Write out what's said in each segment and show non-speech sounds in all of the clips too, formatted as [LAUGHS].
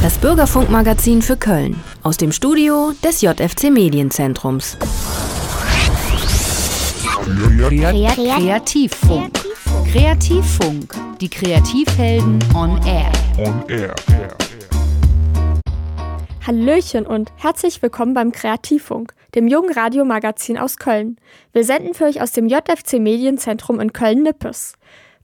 Das Bürgerfunkmagazin für Köln aus dem Studio des JFC Medienzentrums. Kreativfunk. Kreativfunk. Die Kreativhelden on Air. On Air. Hallöchen und herzlich willkommen beim Kreativfunk, dem jungen Radiomagazin aus Köln. Wir senden für euch aus dem JFC Medienzentrum in Köln-Nippes.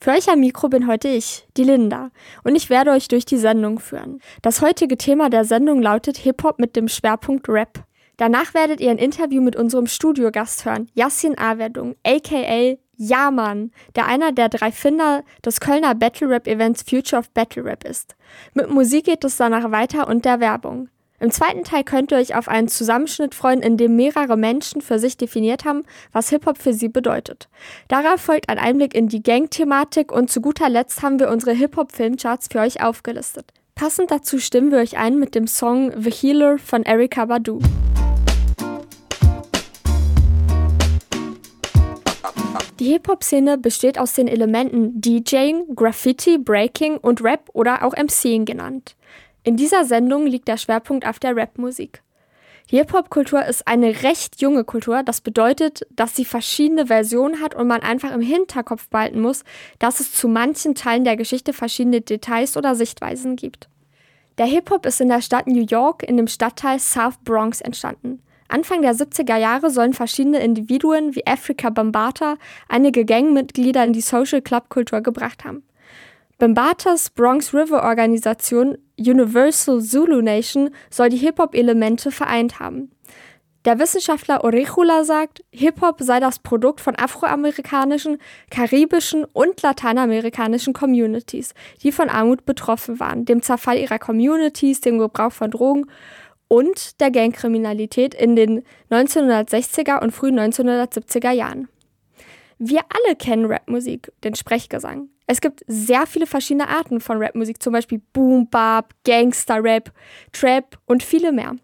Für euch am Mikro bin heute ich, die Linda, und ich werde euch durch die Sendung führen. Das heutige Thema der Sendung lautet Hip-Hop mit dem Schwerpunkt Rap. Danach werdet ihr ein Interview mit unserem Studiogast hören, Yassin Awerdung, aka Jaman, der einer der drei Finder des Kölner Battle Rap Events Future of Battle Rap ist. Mit Musik geht es danach weiter und der Werbung. Im zweiten Teil könnt ihr euch auf einen Zusammenschnitt freuen, in dem mehrere Menschen für sich definiert haben, was Hip-Hop für sie bedeutet. Darauf folgt ein Einblick in die Gang-Thematik und zu guter Letzt haben wir unsere Hip-Hop-Filmcharts für euch aufgelistet. Passend dazu stimmen wir euch ein mit dem Song The Healer von Erika Badu. Die Hip-Hop-Szene besteht aus den Elementen DJing, Graffiti, Breaking und Rap oder auch MCing genannt. In dieser Sendung liegt der Schwerpunkt auf der Rapmusik. Die Hip-Hop-Kultur ist eine recht junge Kultur. Das bedeutet, dass sie verschiedene Versionen hat und man einfach im Hinterkopf behalten muss, dass es zu manchen Teilen der Geschichte verschiedene Details oder Sichtweisen gibt. Der Hip-Hop ist in der Stadt New York in dem Stadtteil South Bronx entstanden. Anfang der 70er Jahre sollen verschiedene Individuen wie Africa Bambata einige Gangmitglieder in die Social Club Kultur gebracht haben. Bambatas Bronx River Organisation Universal Zulu Nation soll die Hip-Hop-Elemente vereint haben. Der Wissenschaftler Orechula sagt, Hip-Hop sei das Produkt von afroamerikanischen, karibischen und lateinamerikanischen Communities, die von Armut betroffen waren, dem Zerfall ihrer Communities, dem Gebrauch von Drogen und der Gangkriminalität in den 1960er und frühen 1970er Jahren. Wir alle kennen Rapmusik, den Sprechgesang. Es gibt sehr viele verschiedene Arten von Rapmusik, zum Beispiel Boom Bap, Gangster Rap, Trap und viele mehr.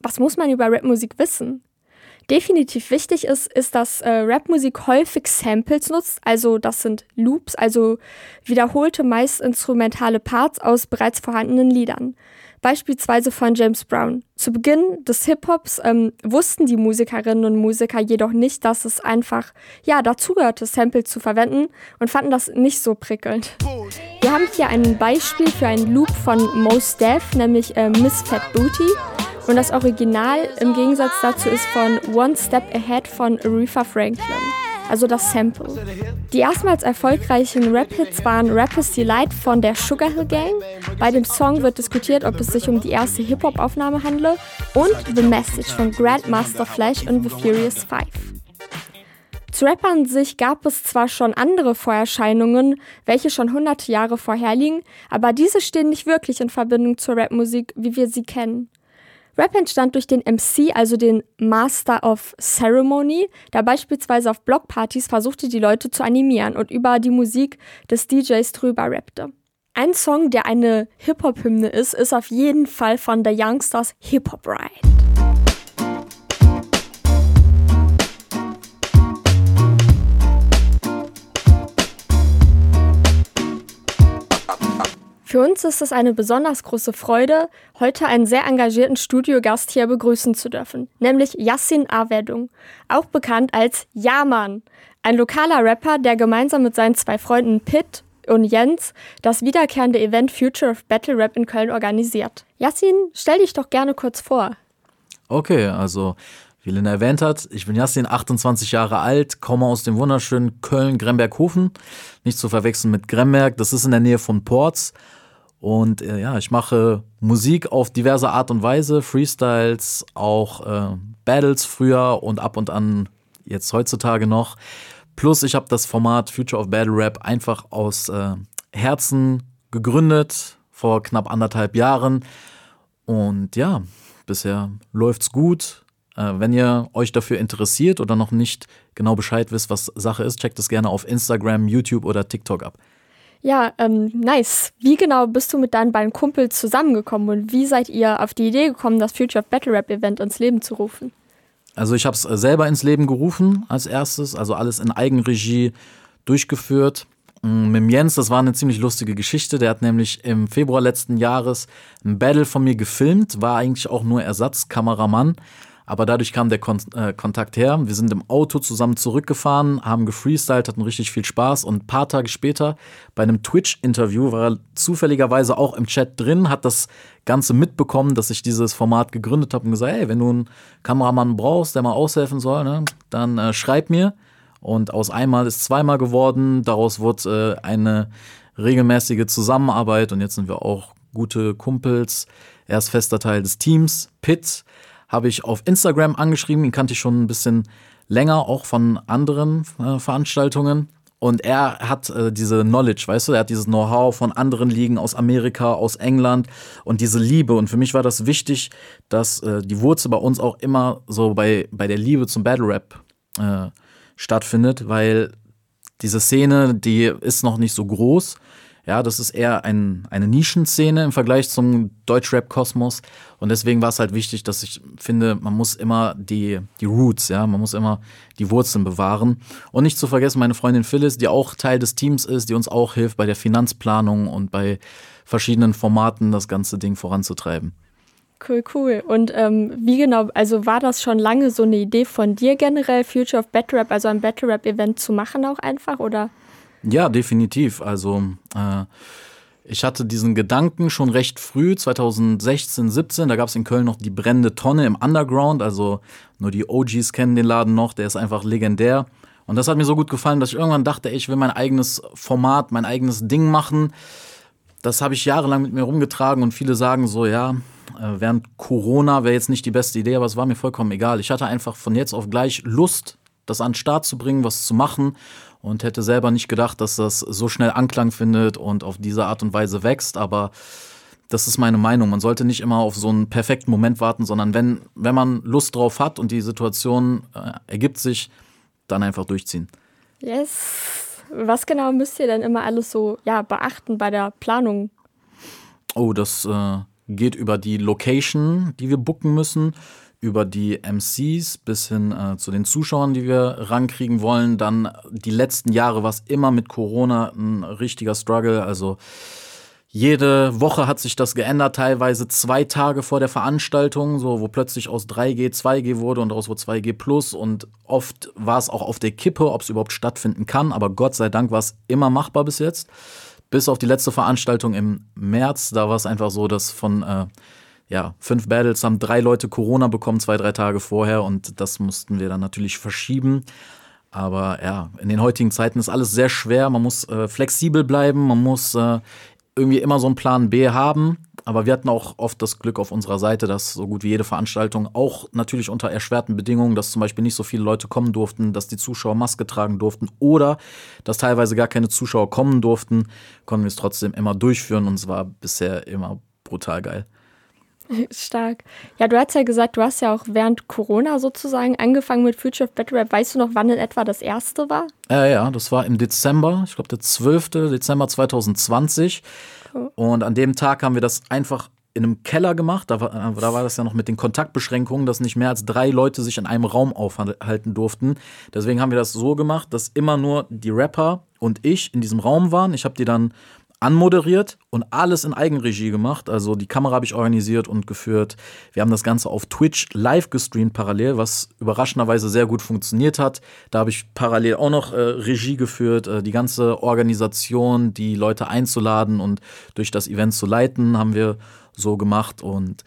Was muss man über Rapmusik wissen? Definitiv wichtig ist, ist, dass äh, Rapmusik häufig Samples nutzt, also das sind Loops, also wiederholte, meist instrumentale Parts aus bereits vorhandenen Liedern beispielsweise von James Brown. Zu Beginn des Hip-Hops ähm, wussten die Musikerinnen und Musiker jedoch nicht, dass es einfach ja dazugehörte, Samples zu verwenden und fanden das nicht so prickelnd. Wir haben hier ein Beispiel für einen Loop von Mos Def, nämlich äh, Miss Fat Booty. Und das Original im Gegensatz dazu ist von One Step Ahead von Aretha Franklin also das Sample. Die erstmals erfolgreichen Rap-Hits waren Rappers Delight von der Sugar Hill Gang. Bei dem Song wird diskutiert, ob es sich um die erste Hip-Hop-Aufnahme handle und The Message von Grandmaster Flash und The Furious Five. Zu Rap an sich gab es zwar schon andere Vorerscheinungen, welche schon hunderte Jahre vorherliegen, aber diese stehen nicht wirklich in Verbindung zur Rapmusik, wie wir sie kennen. Rap entstand durch den MC, also den Master of Ceremony, der beispielsweise auf Blockpartys versuchte, die Leute zu animieren und über die Musik des DJs drüber rappte. Ein Song, der eine Hip-Hop-Hymne ist, ist auf jeden Fall von The Youngsters Hip-Hop Ride. Für uns ist es eine besonders große Freude, heute einen sehr engagierten Studiogast hier begrüßen zu dürfen, nämlich Yassin Awerdung, auch bekannt als Yaman, ein lokaler Rapper, der gemeinsam mit seinen zwei Freunden Pitt und Jens das wiederkehrende Event Future of Battle Rap in Köln organisiert. Yassin, stell dich doch gerne kurz vor. Okay, also wie Lina erwähnt hat, ich bin Yassin, 28 Jahre alt, komme aus dem wunderschönen Köln-Gremberghofen. Nicht zu verwechseln mit Gremberg, das ist in der Nähe von Ports. Und äh, ja, ich mache Musik auf diverse Art und Weise, Freestyles, auch äh, Battles früher und ab und an jetzt heutzutage noch. Plus ich habe das Format Future of Battle Rap einfach aus äh, Herzen gegründet vor knapp anderthalb Jahren. Und ja, bisher läuft's gut. Äh, wenn ihr euch dafür interessiert oder noch nicht genau Bescheid wisst, was Sache ist, checkt es gerne auf Instagram, YouTube oder TikTok ab. Ja, ähm, nice. Wie genau bist du mit deinen beiden Kumpels zusammengekommen und wie seid ihr auf die Idee gekommen, das Future of Battle Rap Event ins Leben zu rufen? Also ich habe es äh, selber ins Leben gerufen als erstes, also alles in Eigenregie durchgeführt Mm, mit Jens, das war eine ziemlich lustige Geschichte. Der hat nämlich im Februar letzten Jahres ein Battle von mir gefilmt, war eigentlich auch nur Ersatzkameramann. Aber dadurch kam der Kon äh, Kontakt her. Wir sind im Auto zusammen zurückgefahren, haben gefreestylt, hatten richtig viel Spaß. Und ein paar Tage später bei einem Twitch-Interview war er zufälligerweise auch im Chat drin, hat das Ganze mitbekommen, dass ich dieses Format gegründet habe und gesagt, hey, wenn du einen Kameramann brauchst, der mal aushelfen soll, ne, dann äh, schreib mir. Und aus einmal ist zweimal geworden. Daraus wurde äh, eine regelmäßige Zusammenarbeit und jetzt sind wir auch gute Kumpels. Er ist fester Teil des Teams. Pitt habe ich auf Instagram angeschrieben. Ihn kannte ich schon ein bisschen länger, auch von anderen äh, Veranstaltungen. Und er hat äh, diese Knowledge, weißt du, er hat dieses Know-how von anderen Ligen aus Amerika, aus England und diese Liebe. Und für mich war das wichtig, dass äh, die Wurzel bei uns auch immer so bei, bei der Liebe zum Battle Rap äh, stattfindet, weil diese Szene, die ist noch nicht so groß. Ja, das ist eher ein, eine Nischenszene im Vergleich zum Deutschrap-Kosmos. Und deswegen war es halt wichtig, dass ich finde, man muss immer die, die Roots, ja, man muss immer die Wurzeln bewahren. Und nicht zu vergessen, meine Freundin Phyllis, die auch Teil des Teams ist, die uns auch hilft bei der Finanzplanung und bei verschiedenen Formaten das ganze Ding voranzutreiben. Cool, cool. Und ähm, wie genau, also war das schon lange so eine Idee von dir generell, Future of Battle Rap, also ein Battle Rap Event zu machen auch einfach, oder? Ja, definitiv. Also äh, ich hatte diesen Gedanken schon recht früh, 2016, 17, da gab es in Köln noch die brennende Tonne im Underground, also nur die OGs kennen den Laden noch, der ist einfach legendär. Und das hat mir so gut gefallen, dass ich irgendwann dachte, ey, ich will mein eigenes Format, mein eigenes Ding machen. Das habe ich jahrelang mit mir rumgetragen und viele sagen so, ja, äh, während Corona wäre jetzt nicht die beste Idee, aber es war mir vollkommen egal. Ich hatte einfach von jetzt auf gleich Lust, das an den Start zu bringen, was zu machen und hätte selber nicht gedacht, dass das so schnell Anklang findet und auf diese Art und Weise wächst, aber das ist meine Meinung. Man sollte nicht immer auf so einen perfekten Moment warten, sondern wenn, wenn man Lust drauf hat und die Situation äh, ergibt sich, dann einfach durchziehen. Yes. Was genau müsst ihr denn immer alles so ja, beachten bei der Planung? Oh, das äh, geht über die Location, die wir booken müssen, über die MCs bis hin äh, zu den Zuschauern, die wir rankriegen wollen. Dann die letzten Jahre war es immer mit Corona ein richtiger Struggle. Also jede Woche hat sich das geändert, teilweise zwei Tage vor der Veranstaltung, so wo plötzlich aus 3G 2G wurde und daraus wurde 2G plus. Und oft war es auch auf der Kippe, ob es überhaupt stattfinden kann. Aber Gott sei Dank war es immer machbar bis jetzt. Bis auf die letzte Veranstaltung im März, da war es einfach so, dass von äh, ja, fünf Battles haben drei Leute Corona bekommen, zwei, drei Tage vorher und das mussten wir dann natürlich verschieben. Aber ja, in den heutigen Zeiten ist alles sehr schwer. Man muss äh, flexibel bleiben, man muss äh, irgendwie immer so einen Plan B haben. Aber wir hatten auch oft das Glück auf unserer Seite, dass so gut wie jede Veranstaltung auch natürlich unter erschwerten Bedingungen, dass zum Beispiel nicht so viele Leute kommen durften, dass die Zuschauer Maske tragen durften oder dass teilweise gar keine Zuschauer kommen durften, konnten wir es trotzdem immer durchführen und es war bisher immer brutal geil. [LAUGHS] Stark. Ja, du hast ja gesagt, du hast ja auch während Corona sozusagen angefangen mit Future of Battle Rap. Weißt du noch, wann in etwa das erste war? Ja, ja, das war im Dezember, ich glaube der 12. Dezember 2020. Oh. Und an dem Tag haben wir das einfach in einem Keller gemacht. Da war, da war [LAUGHS] das ja noch mit den Kontaktbeschränkungen, dass nicht mehr als drei Leute sich in einem Raum aufhalten durften. Deswegen haben wir das so gemacht, dass immer nur die Rapper und ich in diesem Raum waren. Ich habe die dann anmoderiert und alles in Eigenregie gemacht. Also die Kamera habe ich organisiert und geführt. Wir haben das Ganze auf Twitch live gestreamt parallel, was überraschenderweise sehr gut funktioniert hat. Da habe ich parallel auch noch äh, Regie geführt. Äh, die ganze Organisation, die Leute einzuladen und durch das Event zu leiten, haben wir so gemacht und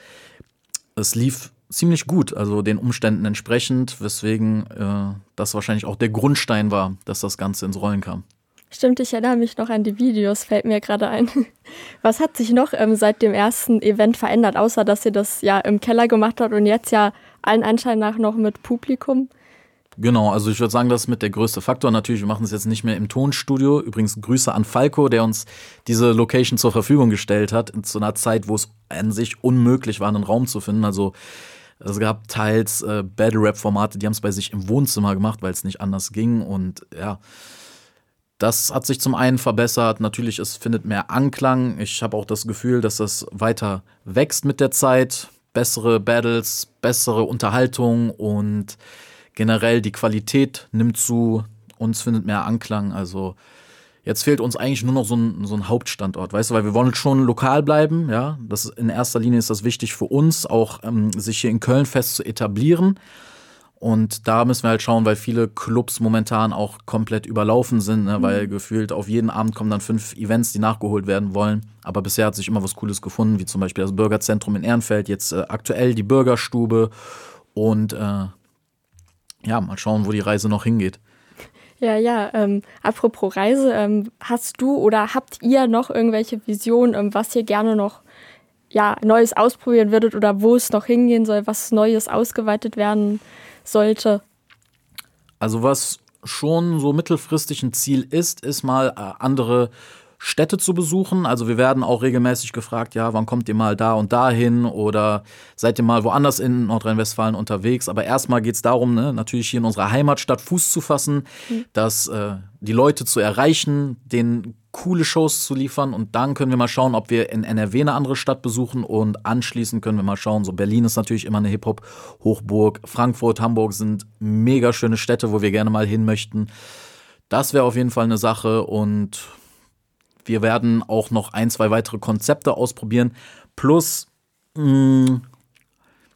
es lief ziemlich gut, also den Umständen entsprechend, weswegen äh, das wahrscheinlich auch der Grundstein war, dass das Ganze ins Rollen kam. Stimmt, ich erinnere mich noch an die Videos, fällt mir gerade ein. [LAUGHS] Was hat sich noch ähm, seit dem ersten Event verändert, außer dass ihr das ja im Keller gemacht habt und jetzt ja allen Anschein nach noch mit Publikum? Genau, also ich würde sagen, das ist mit der größte Faktor. Natürlich, wir machen es jetzt nicht mehr im Tonstudio. Übrigens Grüße an Falco, der uns diese Location zur Verfügung gestellt hat, zu einer Zeit, wo es an sich unmöglich war, einen Raum zu finden. Also es gab teils äh, Battle-Rap-Formate, die haben es bei sich im Wohnzimmer gemacht, weil es nicht anders ging. Und ja, das hat sich zum einen verbessert. Natürlich, es findet mehr Anklang. Ich habe auch das Gefühl, dass das weiter wächst mit der Zeit. Bessere Battles, bessere Unterhaltung und generell die Qualität nimmt zu. Uns findet mehr Anklang. Also Jetzt fehlt uns eigentlich nur noch so ein, so ein Hauptstandort, weißt du, weil wir wollen schon lokal bleiben, ja. Das in erster Linie ist das wichtig für uns, auch ähm, sich hier in Köln fest zu etablieren. Und da müssen wir halt schauen, weil viele Clubs momentan auch komplett überlaufen sind, ne? weil mhm. gefühlt auf jeden Abend kommen dann fünf Events, die nachgeholt werden wollen. Aber bisher hat sich immer was Cooles gefunden, wie zum Beispiel das Bürgerzentrum in Ehrenfeld, jetzt äh, aktuell die Bürgerstube und äh, ja, mal schauen, wo die Reise noch hingeht. Ja, ja. Ähm, apropos Reise, ähm, hast du oder habt ihr noch irgendwelche Visionen, ähm, was ihr gerne noch ja, Neues ausprobieren würdet oder wo es noch hingehen soll, was Neues ausgeweitet werden sollte? Also was schon so mittelfristig ein Ziel ist, ist mal äh, andere Städte zu besuchen. Also wir werden auch regelmäßig gefragt, ja, wann kommt ihr mal da und da hin oder seid ihr mal woanders in Nordrhein-Westfalen unterwegs. Aber erstmal geht es darum, ne, natürlich hier in unserer Heimatstadt Fuß zu fassen, mhm. dass äh, die Leute zu erreichen, denen coole Shows zu liefern und dann können wir mal schauen, ob wir in NRW eine andere Stadt besuchen und anschließend können wir mal schauen. So Berlin ist natürlich immer eine Hip-Hop-Hochburg, Frankfurt, Hamburg sind mega schöne Städte, wo wir gerne mal hin möchten. Das wäre auf jeden Fall eine Sache und wir werden auch noch ein, zwei weitere Konzepte ausprobieren. Plus, mh, mm,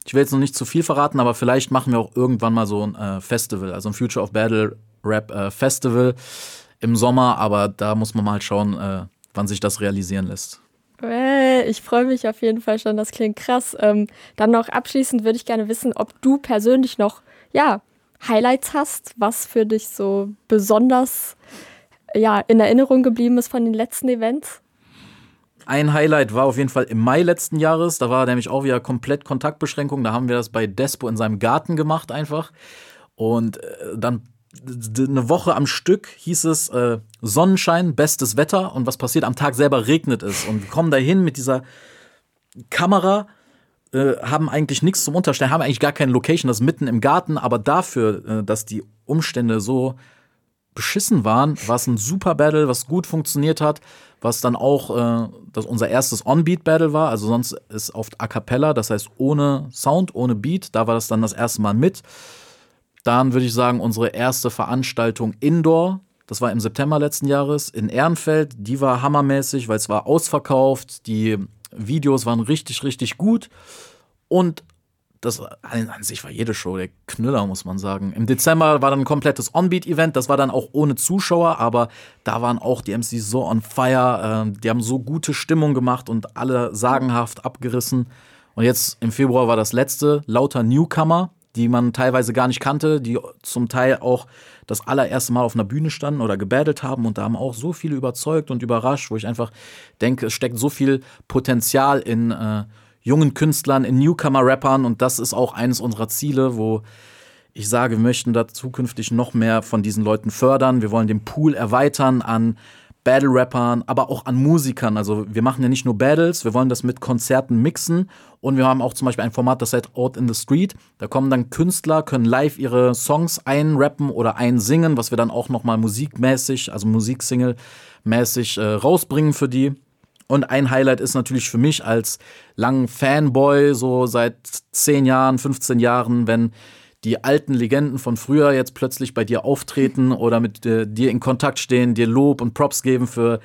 ich will jetzt noch nicht zu viel verraten, aber vielleicht machen wir auch irgendwann mal so ein äh, Festival, also ein Future of Battle Rap äh, Festival im Sommer, aber da muss man mal schauen, äh, wann sich das realisieren lässt. Äh, ich freue mich auf jeden Fall schon, das klingt krass. Ähm, dann noch abschließend würde ich gerne wissen, ob du persönlich noch, ja, Highlights hast, was für dich so besonders ja, in Erinnerung geblieben ist von den letzten Events? Ein Highlight war auf jeden Fall im Mai letzten Jahres. Da war nämlich auch wieder komplett Kontaktbeschränkung. Da haben wir das bei Despo in seinem Garten gemacht einfach. Und äh, dann eine Woche am Stück hieß es äh, Sonnenschein, bestes Wetter. Und was passiert? Am Tag selber regnet es. Und wir kommen dahin mit dieser Kamera, äh, haben eigentlich nichts zum Unterstellen, haben eigentlich gar keine Location, das ist mitten im Garten. Aber dafür, äh, dass die Umstände so beschissen waren, war es ein super Battle, was gut funktioniert hat, was dann auch äh, das unser erstes On-Beat-Battle war. Also sonst ist oft A Cappella, das heißt ohne Sound, ohne Beat. Da war das dann das erste Mal mit. Dann würde ich sagen, unsere erste Veranstaltung Indoor, das war im September letzten Jahres in Ehrenfeld. Die war hammermäßig, weil es war ausverkauft. Die Videos waren richtig, richtig gut. Und das an, sich war jede Show der Knüller, muss man sagen. Im Dezember war dann ein komplettes On-Beat-Event, das war dann auch ohne Zuschauer, aber da waren auch die MCs so on fire, äh, die haben so gute Stimmung gemacht und alle sagenhaft abgerissen. Und jetzt im Februar war das letzte, lauter Newcomer, die man teilweise gar nicht kannte, die zum Teil auch das allererste Mal auf einer Bühne standen oder gebattelt haben und da haben auch so viele überzeugt und überrascht, wo ich einfach denke, es steckt so viel Potenzial in äh, jungen Künstlern, in Newcomer-Rappern und das ist auch eines unserer Ziele, wo ich sage, wir möchten da zukünftig noch mehr von diesen Leuten fördern. Wir wollen den Pool erweitern an Battle-Rappern, aber auch an Musikern. Also wir machen ja nicht nur Battles, wir wollen das mit Konzerten mixen und wir haben auch zum Beispiel ein Format, das heißt Out in the Street. Da kommen dann Künstler, können live ihre Songs einrappen oder einsingen, was wir dann auch nochmal musikmäßig, also Musiksingle-mäßig äh, rausbringen für die. Und ein Highlight ist natürlich für mich als langen Fanboy, so seit 10 Jahren, 15 Jahren, wenn die alten Legenden von früher jetzt plötzlich bei dir auftreten oder mit äh, dir in Kontakt stehen, dir Lob und Props geben für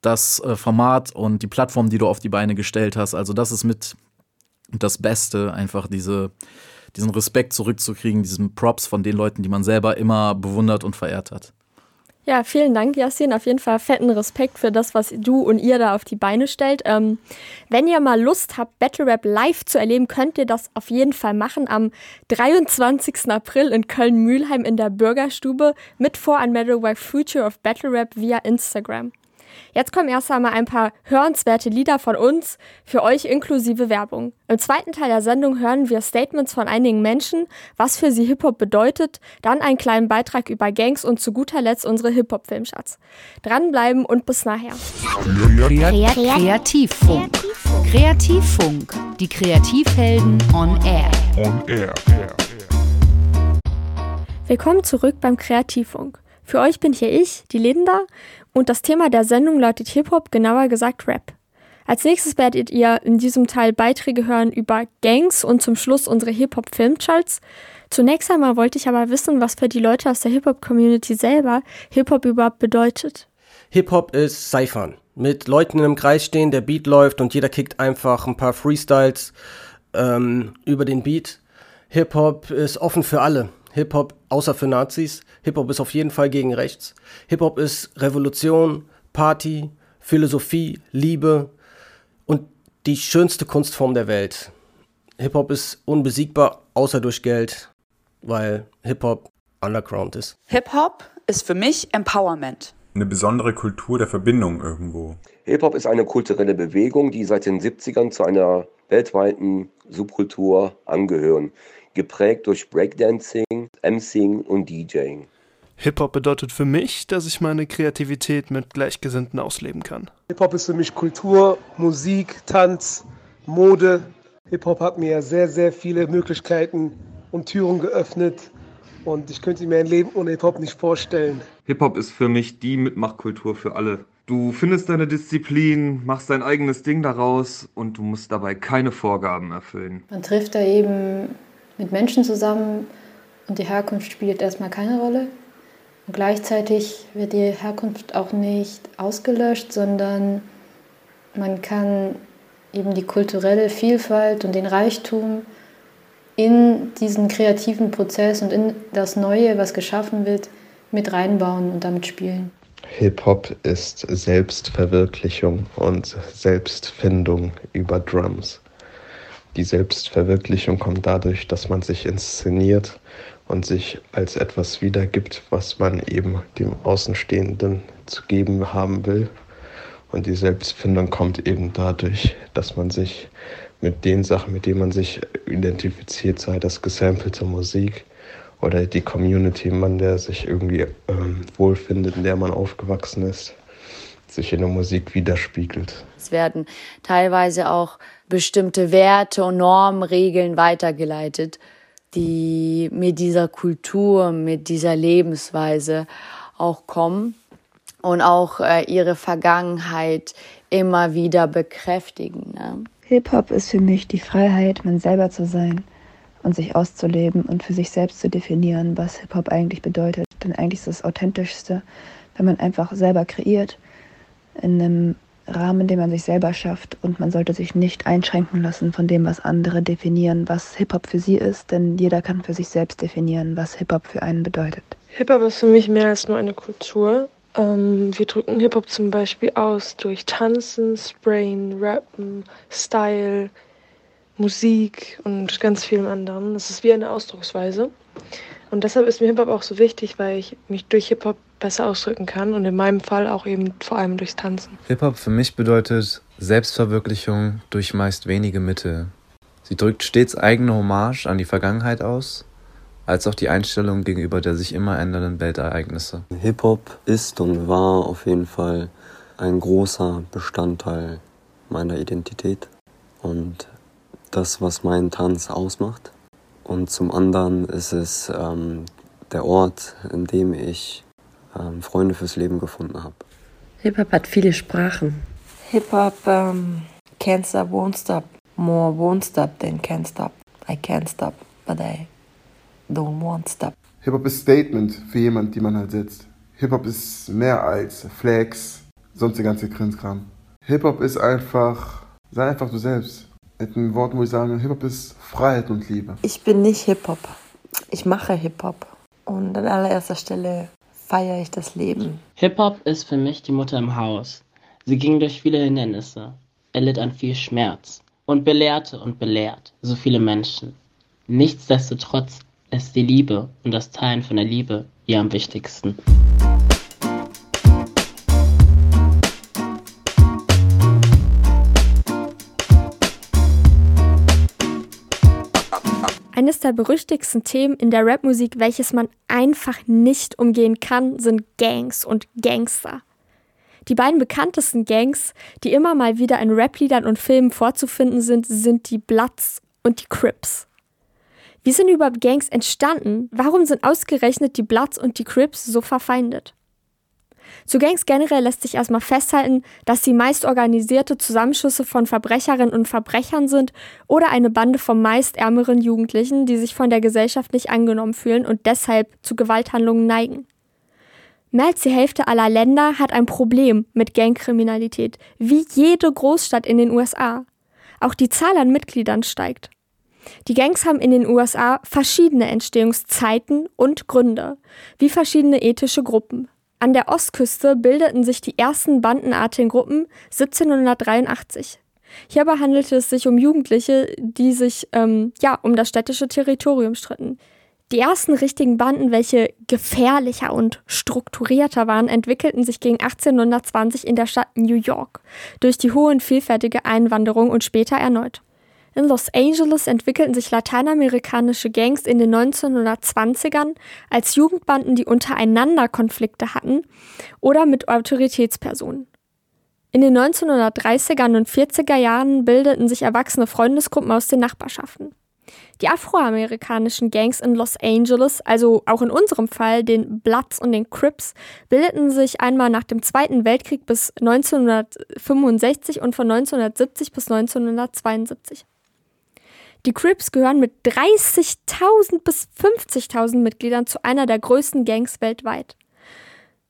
das äh, Format und die Plattform, die du auf die Beine gestellt hast. Also das ist mit das Beste, einfach diese, diesen Respekt zurückzukriegen, diesen Props von den Leuten, die man selber immer bewundert und verehrt hat. Ja, vielen Dank, Yasin. Auf jeden Fall fetten Respekt für das, was du und ihr da auf die Beine stellt. Ähm, wenn ihr mal Lust habt, Battle Rap live zu erleben, könnt ihr das auf jeden Fall machen am 23. April in Köln-Mühlheim in der Bürgerstube mit Voranmeldung bei Future of Battle Rap via Instagram. Jetzt kommen erst einmal ein paar hörenswerte Lieder von uns, für euch inklusive Werbung. Im zweiten Teil der Sendung hören wir Statements von einigen Menschen, was für sie Hip-Hop bedeutet, dann einen kleinen Beitrag über Gangs und zu guter Letzt unsere Hip-Hop-Filmschatz. Dranbleiben und bis nachher. Kreativfunk. Kreativfunk. Die Kreativhelden on Air. On Air. Willkommen zurück beim Kreativfunk. Für euch bin hier ich, die Linda, und das Thema der Sendung lautet Hip-Hop, genauer gesagt Rap. Als nächstes werdet ihr in diesem Teil Beiträge hören über Gangs und zum Schluss unsere Hip-Hop-Filmcharts. Zunächst einmal wollte ich aber wissen, was für die Leute aus der Hip-Hop-Community selber Hip-Hop überhaupt bedeutet. Hip-Hop ist Cyphern. Mit Leuten in einem Kreis stehen, der Beat läuft und jeder kickt einfach ein paar Freestyles ähm, über den Beat. Hip-Hop ist offen für alle. Hip-Hop, außer für Nazis. Hip-Hop ist auf jeden Fall gegen rechts. Hip-Hop ist Revolution, Party, Philosophie, Liebe und die schönste Kunstform der Welt. Hip-Hop ist unbesiegbar, außer durch Geld, weil Hip-Hop Underground ist. Hip-Hop ist für mich Empowerment. Eine besondere Kultur der Verbindung irgendwo. Hip-Hop ist eine kulturelle Bewegung, die seit den 70ern zu einer weltweiten Subkultur angehören, geprägt durch Breakdancing, MCing und DJing. Hip-Hop bedeutet für mich, dass ich meine Kreativität mit Gleichgesinnten ausleben kann. Hip-Hop ist für mich Kultur, Musik, Tanz, Mode. Hip-Hop hat mir sehr, sehr viele Möglichkeiten und Türen geöffnet und ich könnte mir ein Leben ohne Hip-Hop nicht vorstellen. Hip-Hop ist für mich die Mitmachkultur für alle. Du findest deine Disziplin, machst dein eigenes Ding daraus und du musst dabei keine Vorgaben erfüllen. Man trifft da eben mit Menschen zusammen und die Herkunft spielt erstmal keine Rolle. Und gleichzeitig wird die Herkunft auch nicht ausgelöscht, sondern man kann eben die kulturelle Vielfalt und den Reichtum in diesen kreativen Prozess und in das Neue, was geschaffen wird, mit reinbauen und damit spielen. Hip-Hop ist Selbstverwirklichung und Selbstfindung über Drums. Die Selbstverwirklichung kommt dadurch, dass man sich inszeniert und sich als etwas wiedergibt, was man eben dem Außenstehenden zu geben haben will. Und die Selbstfindung kommt eben dadurch, dass man sich mit den Sachen, mit denen man sich identifiziert, sei das gesampelte Musik oder die Community, man der sich irgendwie ähm, wohlfindet, in der man aufgewachsen ist, sich in der Musik widerspiegelt. Es werden teilweise auch bestimmte Werte und Normen, Regeln weitergeleitet, die mit dieser Kultur, mit dieser Lebensweise auch kommen und auch äh, ihre Vergangenheit immer wieder bekräftigen. Ne? Hip-Hop ist für mich die Freiheit, man selber zu sein und sich auszuleben und für sich selbst zu definieren, was Hip-Hop eigentlich bedeutet. Denn eigentlich ist das Authentischste, wenn man einfach selber kreiert, in einem Rahmen, den man sich selber schafft und man sollte sich nicht einschränken lassen von dem, was andere definieren, was Hip-Hop für sie ist, denn jeder kann für sich selbst definieren, was Hip-Hop für einen bedeutet. Hip-Hop ist für mich mehr als nur eine Kultur. Ähm, wir drücken Hip-Hop zum Beispiel aus durch Tanzen, Sprayen, Rappen, Style, Musik und ganz vielem anderen. Das ist wie eine Ausdrucksweise. Und deshalb ist mir Hip-Hop auch so wichtig, weil ich mich durch Hip-Hop besser ausdrücken kann und in meinem Fall auch eben vor allem durchs Tanzen. Hip-Hop für mich bedeutet Selbstverwirklichung durch meist wenige Mittel. Sie drückt stets eigene Hommage an die Vergangenheit aus als auch die Einstellung gegenüber der sich immer ändernden Weltereignisse. Hip-Hop ist und war auf jeden Fall ein großer Bestandteil meiner Identität und das, was meinen Tanz ausmacht. Und zum anderen ist es ähm, der Ort, in dem ich ähm, Freunde fürs Leben gefunden habe. Hip-Hop hat viele Sprachen. Hip-Hop um, ähm, can't stop, won't stop. More won't stop than can't stop. I can't stop, but I don't want stop. Hip-Hop ist Statement für jemanden, die man halt setzt. Hip-Hop ist mehr als Flex, sonst der ganze Krimskram. Hip-Hop ist einfach, sei einfach du selbst. Mit einem Wort muss ich sagen, Hip-Hop ist Freiheit und Liebe. Ich bin nicht Hip-Hop. Ich mache Hip-Hop. Und an allererster Stelle feiere ich das Leben. Hip-Hop ist für mich die Mutter im Haus. Sie ging durch viele Hindernisse, erlitt an viel Schmerz und belehrte und belehrt so viele Menschen. Nichtsdestotrotz ist die Liebe und das Teilen von der Liebe ihr am wichtigsten. Eines der berüchtigsten Themen in der Rapmusik, welches man einfach nicht umgehen kann, sind Gangs und Gangster. Die beiden bekanntesten Gangs, die immer mal wieder in Rapliedern und Filmen vorzufinden sind, sind die Bloods und die Crips. Wie sind überhaupt Gangs entstanden? Warum sind ausgerechnet die Bloods und die Crips so verfeindet? Zu Gangs generell lässt sich erstmal festhalten, dass sie meist organisierte Zusammenschüsse von Verbrecherinnen und Verbrechern sind oder eine Bande von meist ärmeren Jugendlichen, die sich von der Gesellschaft nicht angenommen fühlen und deshalb zu Gewalthandlungen neigen. Mehr als die Hälfte aller Länder hat ein Problem mit Gangkriminalität, wie jede Großstadt in den USA. Auch die Zahl an Mitgliedern steigt. Die Gangs haben in den USA verschiedene Entstehungszeiten und Gründe, wie verschiedene ethische Gruppen. An der Ostküste bildeten sich die ersten bandenartigen Gruppen 1783. Hierbei handelte es sich um Jugendliche, die sich ähm, ja um das städtische Territorium stritten. Die ersten richtigen Banden, welche gefährlicher und strukturierter waren, entwickelten sich gegen 1820 in der Stadt New York durch die hohe und vielfältige Einwanderung und später erneut. In Los Angeles entwickelten sich lateinamerikanische Gangs in den 1920ern als Jugendbanden, die untereinander Konflikte hatten oder mit Autoritätspersonen. In den 1930er und 40er Jahren bildeten sich erwachsene Freundesgruppen aus den Nachbarschaften. Die afroamerikanischen Gangs in Los Angeles, also auch in unserem Fall den Bloods und den Crips, bildeten sich einmal nach dem Zweiten Weltkrieg bis 1965 und von 1970 bis 1972. Die Crips gehören mit 30.000 bis 50.000 Mitgliedern zu einer der größten Gangs weltweit.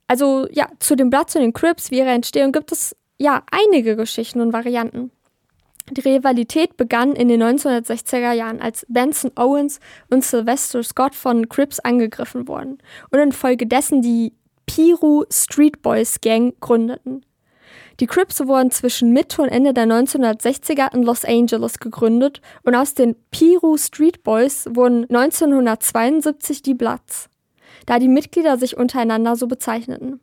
Also ja, zu den Bloods und den Crips, wie ihre Entstehung, gibt es ja einige Geschichten und Varianten. Die Rivalität begann in den 1960er Jahren, als Benson Owens und Sylvester Scott von Crips angegriffen wurden und infolgedessen die Piru Street Boys Gang gründeten. Die Crips wurden zwischen Mitte und Ende der 1960er in Los Angeles gegründet und aus den Piru Street Boys wurden 1972 die Bloods, da die Mitglieder sich untereinander so bezeichneten.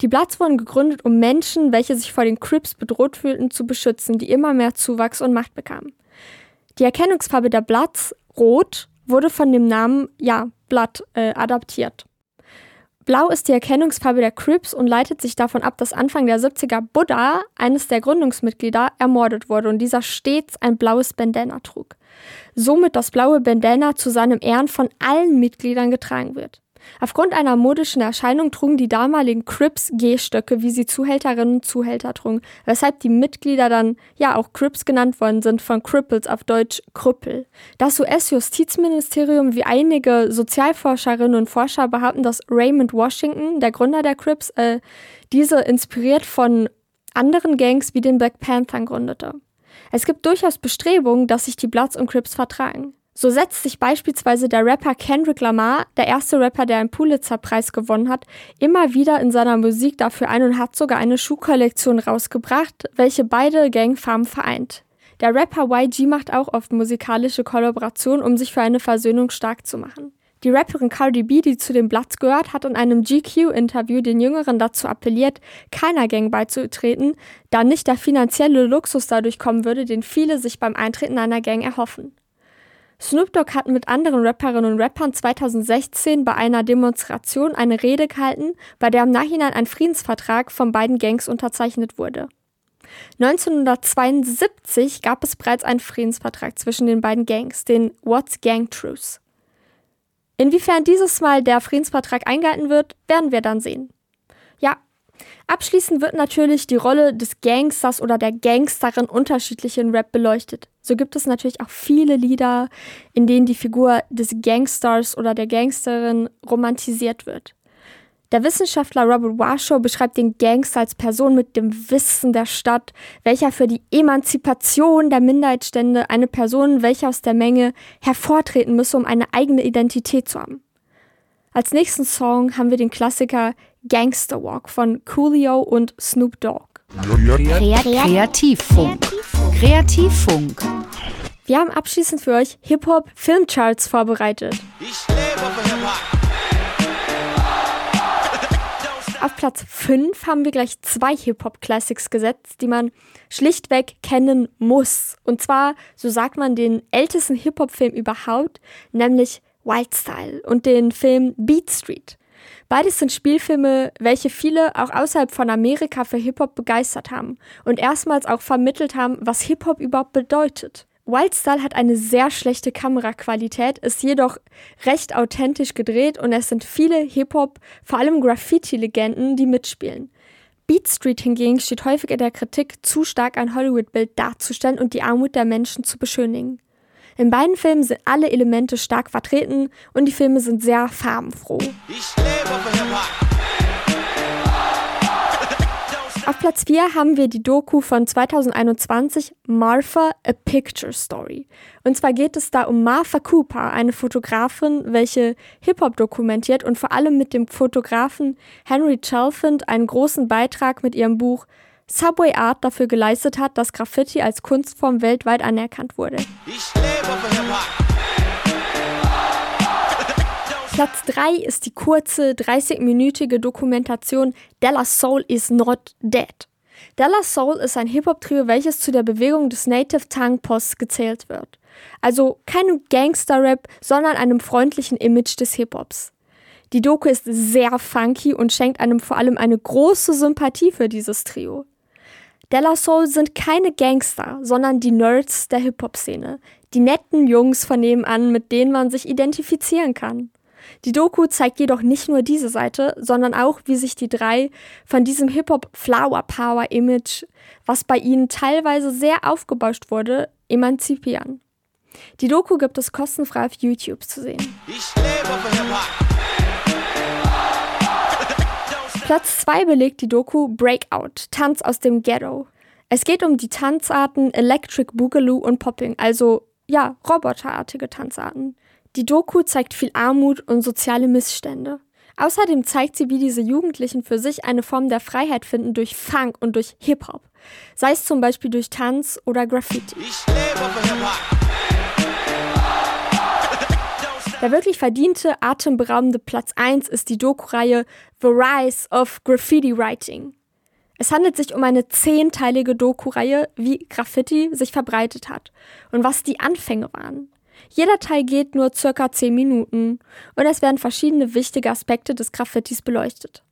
Die Bloods wurden gegründet, um Menschen, welche sich vor den Crips bedroht fühlten, zu beschützen, die immer mehr Zuwachs und Macht bekamen. Die Erkennungsfarbe der Bloods, rot, wurde von dem Namen, ja, Blood, äh, adaptiert. Blau ist die Erkennungsfarbe der Crips und leitet sich davon ab, dass Anfang der 70er Buddha, eines der Gründungsmitglieder, ermordet wurde und dieser stets ein blaues Bandana trug. Somit das blaue Bandana zu seinem Ehren von allen Mitgliedern getragen wird. Aufgrund einer modischen Erscheinung trugen die damaligen Crips Gehstöcke, wie sie Zuhälterinnen und Zuhälter trugen, weshalb die Mitglieder dann ja auch Crips genannt worden sind, von Cripples auf Deutsch Krüppel. Das US-Justizministerium wie einige Sozialforscherinnen und Forscher behaupten, dass Raymond Washington, der Gründer der Crips, äh, diese inspiriert von anderen Gangs wie den Black Panthers gründete. Es gibt durchaus Bestrebungen, dass sich die Bloods und Crips vertragen. So setzt sich beispielsweise der Rapper Kendrick Lamar, der erste Rapper, der einen Pulitzer-Preis gewonnen hat, immer wieder in seiner Musik dafür ein und hat sogar eine Schuhkollektion rausgebracht, welche beide Gangfarben vereint. Der Rapper YG macht auch oft musikalische Kollaborationen, um sich für eine Versöhnung stark zu machen. Die Rapperin Cardi B, die zu den Bloods gehört, hat in einem GQ-Interview den Jüngeren dazu appelliert, keiner Gang beizutreten, da nicht der finanzielle Luxus dadurch kommen würde, den viele sich beim Eintreten einer Gang erhoffen. Snoop Dogg hat mit anderen Rapperinnen und Rappern 2016 bei einer Demonstration eine Rede gehalten, bei der im Nachhinein ein Friedensvertrag von beiden Gangs unterzeichnet wurde. 1972 gab es bereits einen Friedensvertrag zwischen den beiden Gangs, den What's Gang Truce. Inwiefern dieses Mal der Friedensvertrag eingehalten wird, werden wir dann sehen. Abschließend wird natürlich die Rolle des Gangsters oder der Gangsterin unterschiedlich in Rap beleuchtet. So gibt es natürlich auch viele Lieder, in denen die Figur des Gangsters oder der Gangsterin romantisiert wird. Der Wissenschaftler Robert Washoe beschreibt den Gangster als Person mit dem Wissen der Stadt, welcher für die Emanzipation der Minderheitsstände eine Person, welche aus der Menge hervortreten müsse, um eine eigene Identität zu haben. Als nächsten Song haben wir den Klassiker Gangster Walk von Coolio und Snoop Dogg. Kreativfunk. Kreativfunk. Wir haben abschließend für euch Hip-Hop Filmcharts vorbereitet. [LAUGHS] Auf Platz 5 haben wir gleich zwei Hip-Hop-Classics gesetzt, die man schlichtweg kennen muss. Und zwar, so sagt man, den ältesten Hip-Hop-Film überhaupt, nämlich Wild Style und den Film Beat Street. Beides sind Spielfilme, welche viele auch außerhalb von Amerika für Hip-Hop begeistert haben und erstmals auch vermittelt haben, was Hip-Hop überhaupt bedeutet. Wildstyle hat eine sehr schlechte Kameraqualität, ist jedoch recht authentisch gedreht und es sind viele Hip-Hop, vor allem Graffiti-Legenden, die mitspielen. Beat Street hingegen steht häufig in der Kritik, zu stark ein Hollywood-Bild darzustellen und die Armut der Menschen zu beschönigen. In beiden Filmen sind alle Elemente stark vertreten und die Filme sind sehr farbenfroh. [LAUGHS] Auf Platz 4 haben wir die Doku von 2021 Martha, A Picture Story. Und zwar geht es da um Martha Cooper, eine Fotografin, welche Hip-Hop dokumentiert und vor allem mit dem Fotografen Henry Chalfant einen großen Beitrag mit ihrem Buch Subway Art dafür geleistet hat, dass Graffiti als Kunstform weltweit anerkannt wurde. [LAUGHS] Platz 3 ist die kurze 30-minütige Dokumentation Della Soul is Not Dead. Della Soul ist ein Hip-Hop-Trio, welches zu der Bewegung des Native Tongue Post gezählt wird. Also kein Gangster-Rap, sondern einem freundlichen Image des Hip-Hops. Die Doku ist sehr funky und schenkt einem vor allem eine große Sympathie für dieses Trio. Della Soul sind keine Gangster, sondern die Nerds der Hip-Hop-Szene. Die netten Jungs von nebenan, mit denen man sich identifizieren kann. Die Doku zeigt jedoch nicht nur diese Seite, sondern auch, wie sich die drei von diesem Hip-Hop-Flower-Power-Image, was bei ihnen teilweise sehr aufgebauscht wurde, emanzipieren. Die Doku gibt es kostenfrei auf YouTube zu sehen. Platz 2 belegt die Doku Breakout, Tanz aus dem Ghetto. Es geht um die Tanzarten Electric Boogaloo und Popping, also ja, roboterartige Tanzarten. Die Doku zeigt viel Armut und soziale Missstände. Außerdem zeigt sie, wie diese Jugendlichen für sich eine Form der Freiheit finden durch Funk und durch Hip-Hop. Sei es zum Beispiel durch Tanz oder Graffiti. Der wirklich verdiente, atemberaubende Platz 1 ist die Doku-Reihe The Rise of Graffiti Writing. Es handelt sich um eine zehnteilige Doku-Reihe, wie Graffiti sich verbreitet hat und was die Anfänge waren. Jeder Teil geht nur circa 10 Minuten und es werden verschiedene wichtige Aspekte des Graffitis beleuchtet.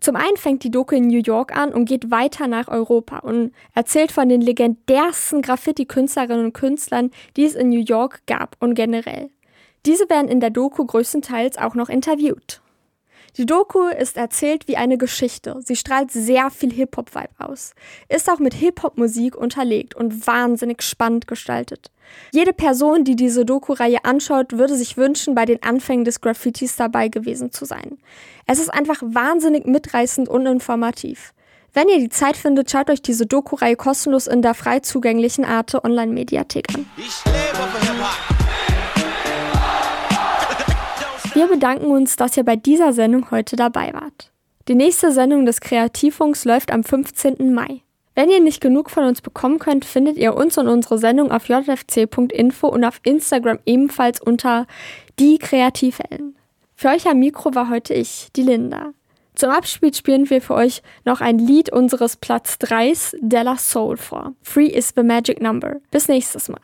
Zum einen fängt die Doku in New York an und geht weiter nach Europa und erzählt von den legendärsten Graffiti-Künstlerinnen und Künstlern, die es in New York gab und generell. Diese werden in der Doku größtenteils auch noch interviewt. Die Doku ist erzählt wie eine Geschichte. Sie strahlt sehr viel Hip-Hop-Vibe aus, ist auch mit Hip-Hop-Musik unterlegt und wahnsinnig spannend gestaltet. Jede Person, die diese Doku-Reihe anschaut, würde sich wünschen, bei den Anfängen des Graffitis dabei gewesen zu sein. Es ist einfach wahnsinnig mitreißend und informativ. Wenn ihr die Zeit findet, schaut euch diese Doku-Reihe kostenlos in der frei zugänglichen Arte Online-Mediathek an. Wir bedanken uns, dass ihr bei dieser Sendung heute dabei wart. Die nächste Sendung des Kreativfunks läuft am 15. Mai. Wenn ihr nicht genug von uns bekommen könnt, findet ihr uns und unsere Sendung auf jfc.info und auf Instagram ebenfalls unter die Kreativhelden. Für euch am Mikro war heute ich, die Linda. Zum Abspiel spielen wir für euch noch ein Lied unseres Platz 3s Della Soul vor. Free is the Magic Number. Bis nächstes Mal.